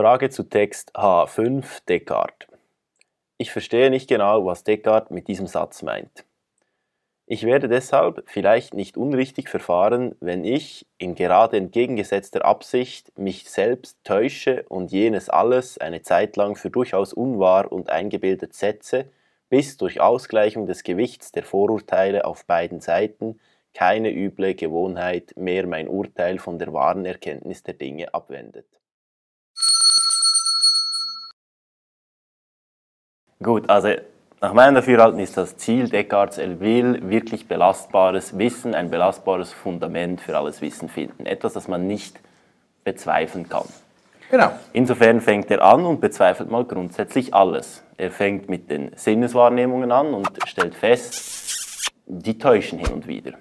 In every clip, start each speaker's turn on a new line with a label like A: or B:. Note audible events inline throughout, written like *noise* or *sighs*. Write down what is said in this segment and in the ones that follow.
A: Frage zu Text H5 Descartes. Ich verstehe nicht genau, was Descartes mit diesem Satz meint. Ich werde deshalb vielleicht nicht unrichtig verfahren, wenn ich, in gerade entgegengesetzter Absicht, mich selbst täusche und jenes alles eine Zeit lang für durchaus unwahr und eingebildet setze, bis durch Ausgleichung des Gewichts der Vorurteile auf beiden Seiten keine üble Gewohnheit mehr mein Urteil von der wahren Erkenntnis der Dinge abwendet. Gut, also nach meinem Dafürhalten ist das Ziel Descartes Elville wirklich belastbares Wissen, ein belastbares Fundament für alles Wissen finden. Etwas, das man nicht bezweifeln kann.
B: Genau.
A: Insofern fängt er an und bezweifelt mal grundsätzlich alles. Er fängt mit den Sinneswahrnehmungen an und stellt fest, die täuschen hin und wieder.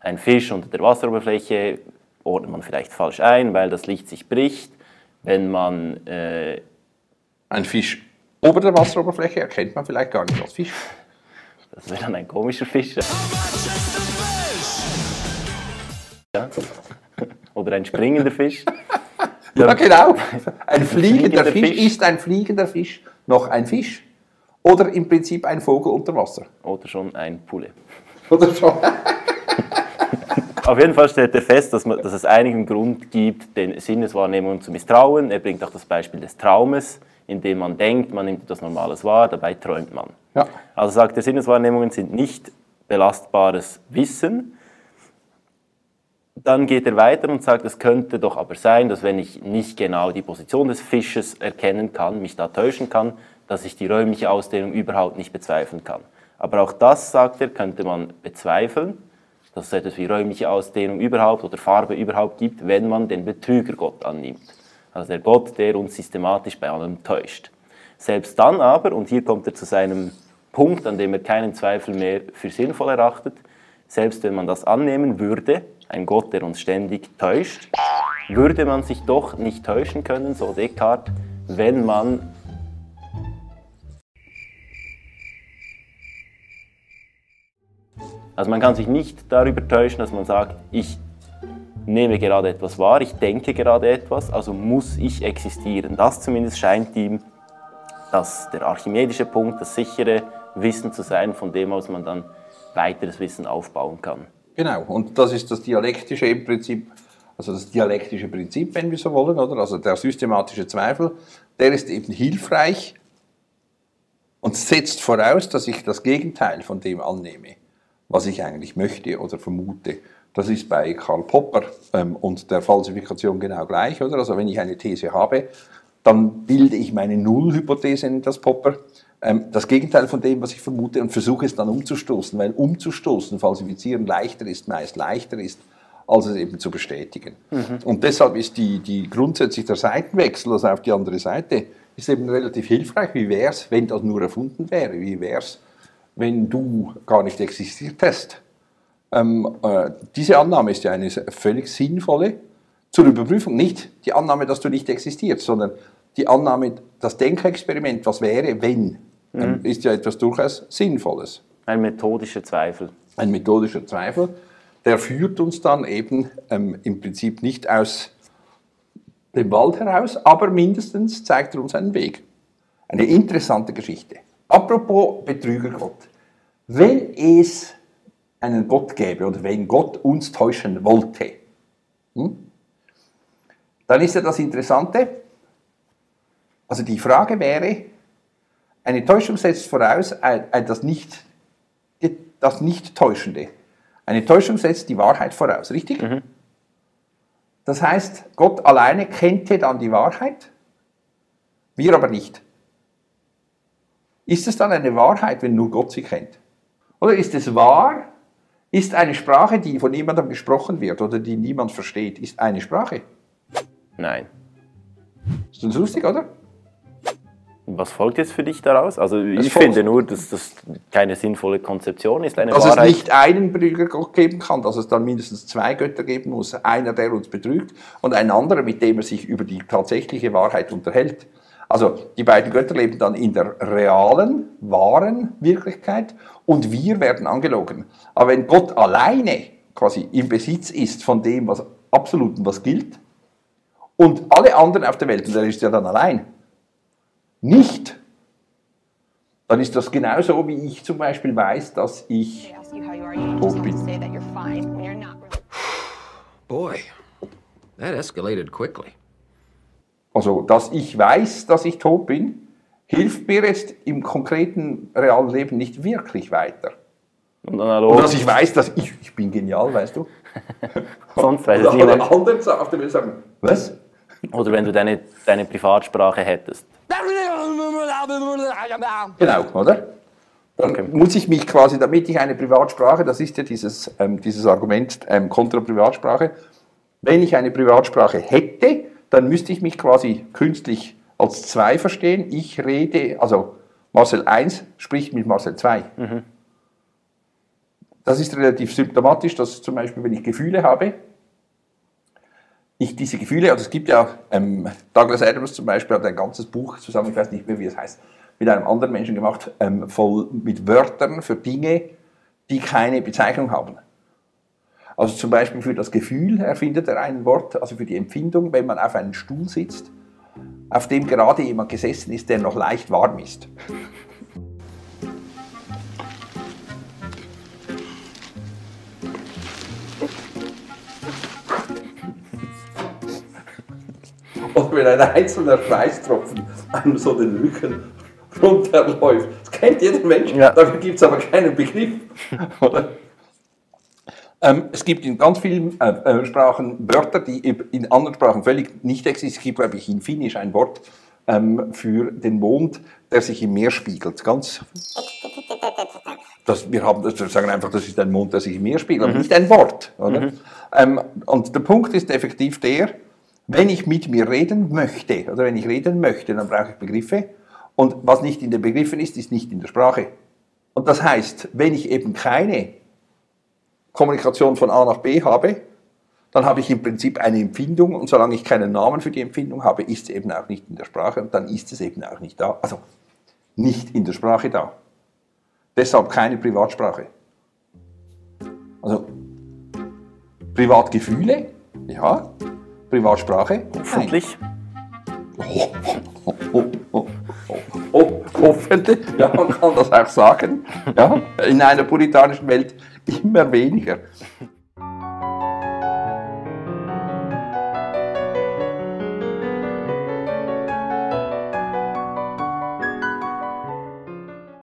A: Ein Fisch unter der Wasseroberfläche ordnet man vielleicht falsch ein, weil das Licht sich bricht. Wenn man äh,
B: ein Fisch Ober der Wasseroberfläche erkennt man vielleicht gar nicht als Fisch.
A: Das wäre dann ein komischer Fisch. Ja. Oder ein springender Fisch. *laughs*
B: ja, genau. Ein fliegender, Fisch, Fisch ist ein fliegender Fisch noch ein Fisch. Oder im Prinzip ein Vogel unter Wasser.
A: Oder schon ein Pulle.
B: Oder schon. *laughs*
A: Auf jeden Fall stellt er fest, dass, man, dass es einigen Grund gibt, den Sinneswahrnehmungen zu misstrauen. Er bringt auch das Beispiel des Traumes indem man denkt, man nimmt etwas Normales wahr, dabei träumt man. Ja. Also sagt er, Sinneswahrnehmungen sind nicht belastbares Wissen. Dann geht er weiter und sagt, es könnte doch aber sein, dass wenn ich nicht genau die Position des Fisches erkennen kann, mich da täuschen kann, dass ich die räumliche Ausdehnung überhaupt nicht bezweifeln kann. Aber auch das, sagt er, könnte man bezweifeln, dass es etwas wie räumliche Ausdehnung überhaupt oder Farbe überhaupt gibt, wenn man den Betrüger Gott annimmt also der Gott, der uns systematisch bei allem täuscht. Selbst dann aber, und hier kommt er zu seinem Punkt, an dem er keinen Zweifel mehr für sinnvoll erachtet, selbst wenn man das annehmen würde, ein Gott, der uns ständig täuscht, würde man sich doch nicht täuschen können, so Descartes, wenn man Also man kann sich nicht darüber täuschen, dass man sagt, ich nehme gerade etwas wahr, ich denke gerade etwas, also muss ich existieren. Das zumindest scheint ihm das, der archimedische Punkt, das sichere Wissen zu sein, von dem aus man dann weiteres Wissen aufbauen kann.
B: Genau, und das ist das dialektische im Prinzip, also das dialektische Prinzip, wenn wir so wollen, oder? Also der systematische Zweifel, der ist eben hilfreich und setzt voraus, dass ich das Gegenteil von dem annehme, was ich eigentlich möchte oder vermute. Das ist bei Karl Popper ähm, und der Falsifikation genau gleich, oder? Also wenn ich eine These habe, dann bilde ich meine Nullhypothese, nennt das Popper, ähm, das Gegenteil von dem, was ich vermute, und versuche es dann umzustoßen, weil umzustoßen, falsifizieren leichter ist, meist leichter ist, als es eben zu bestätigen. Mhm. Und deshalb ist die, die grundsätzlich der Seitenwechsel, also auf die andere Seite, ist eben relativ hilfreich. Wie wäre es, wenn das nur erfunden wäre? Wie wäre es, wenn du gar nicht existiert hast? Ähm, äh, diese Annahme ist ja eine völlig sinnvolle zur Überprüfung. Nicht die Annahme, dass du nicht existierst, sondern die Annahme, das Denkexperiment, was wäre, wenn, ähm, mhm. ist ja etwas durchaus Sinnvolles.
A: Ein methodischer Zweifel.
B: Ein methodischer Zweifel, der führt uns dann eben ähm, im Prinzip nicht aus dem Wald heraus, aber mindestens zeigt er uns einen Weg. Eine interessante Geschichte. Apropos Betrügergott. Wenn es einen Gott gäbe oder wenn Gott uns täuschen wollte, hm? dann ist ja das Interessante, also die Frage wäre, eine Täuschung setzt voraus das nicht, das nicht Täuschende. Eine Täuschung setzt die Wahrheit voraus, richtig? Mhm. Das heißt, Gott alleine kennte dann die Wahrheit, wir aber nicht. Ist es dann eine Wahrheit, wenn nur Gott sie kennt? Oder ist es wahr, ist eine Sprache, die von niemandem gesprochen wird oder die niemand versteht, ist eine Sprache?
A: Nein.
B: Ist das lustig, oder?
A: Was folgt jetzt für dich daraus? Also ich finde nur, dass das keine sinnvolle Konzeption ist.
B: Eine dass Wahrheit. es nicht einen Betrüger geben kann, dass es dann mindestens zwei Götter geben muss. Einer, der uns betrügt und ein anderer, mit dem er sich über die tatsächliche Wahrheit unterhält. Also die beiden Götter leben dann in der realen, wahren Wirklichkeit und wir werden angelogen. Aber wenn Gott alleine quasi im Besitz ist von dem, was absolut und was gilt, und alle anderen auf der Welt, und er ist ja dann allein, nicht, dann ist das genauso, wie ich zum Beispiel weiß, dass ich
C: They ask you how you are, you just have to say that you're fine when you're not. *sighs*
D: Boy, that escalated quickly.
B: Also, dass ich weiß, dass ich tot bin, hilft mir jetzt im konkreten realen Leben nicht wirklich weiter.
A: Und
B: Und
A: analog,
B: dass ich weiß, dass ich, ich bin genial, weißt du? *laughs*
A: sonst weiß es niemand.
B: anderen auf der Welt sagen, was?
A: Oder wenn du deine, deine Privatsprache hättest.
B: Genau, oder? Dann muss ich mich quasi, damit ich eine Privatsprache, das ist ja dieses, ähm, dieses Argument ähm, kontra Privatsprache, wenn ich eine Privatsprache hätte, dann müsste ich mich quasi künstlich als zwei verstehen. Ich rede, also Marcel 1 spricht mit Marcel 2. Das ist relativ symptomatisch, dass zum Beispiel, wenn ich Gefühle habe, ich diese Gefühle, also es gibt ja, ähm, Douglas Adams zum Beispiel hat ein ganzes Buch zusammen, ich weiß nicht mehr, wie es heißt, mit einem anderen Menschen gemacht, ähm, voll mit Wörtern für Dinge, die keine Bezeichnung haben. Also zum Beispiel für das Gefühl erfindet er ein Wort, also für die Empfindung, wenn man auf einem Stuhl sitzt, auf dem gerade jemand gesessen ist, der noch leicht warm ist. Oder wenn ein einzelner Schweißtropfen einem so den Rücken runterläuft. Das kennt jeder Mensch,
A: Ja.
B: dafür gibt es aber keinen Begriff. Oder? Ähm, es gibt in ganz vielen äh, äh, Sprachen Wörter, die in anderen Sprachen völlig nicht existieren. Es gibt, glaube ich, in Finnisch ein Wort ähm, für den Mond, der sich im Meer spiegelt. Ganz. Das, wir, haben, wir sagen einfach, das ist ein Mond, der sich im Meer spiegelt, aber nicht ein Wort. Oder? Ähm, und der Punkt ist effektiv der, wenn ich mit mir reden möchte, oder wenn ich reden möchte, dann brauche ich Begriffe. Und was nicht in den Begriffen ist, ist nicht in der Sprache. Und das heißt, wenn ich eben keine Kommunikation von A nach B habe, dann habe ich im Prinzip eine Empfindung und solange ich keinen Namen für die Empfindung habe, ist es eben auch nicht in der Sprache und dann ist es eben auch nicht da. Also nicht in der Sprache da. Deshalb keine Privatsprache. Also Privatgefühle, ja. Privatsprache, nein.
A: Hoffentlich. *laughs*
B: Oh, oh, oh, oh, oh, hoffentlich, *laughs* ja, man kann das auch sagen. Ja, in einer puritanischen Welt immer weniger.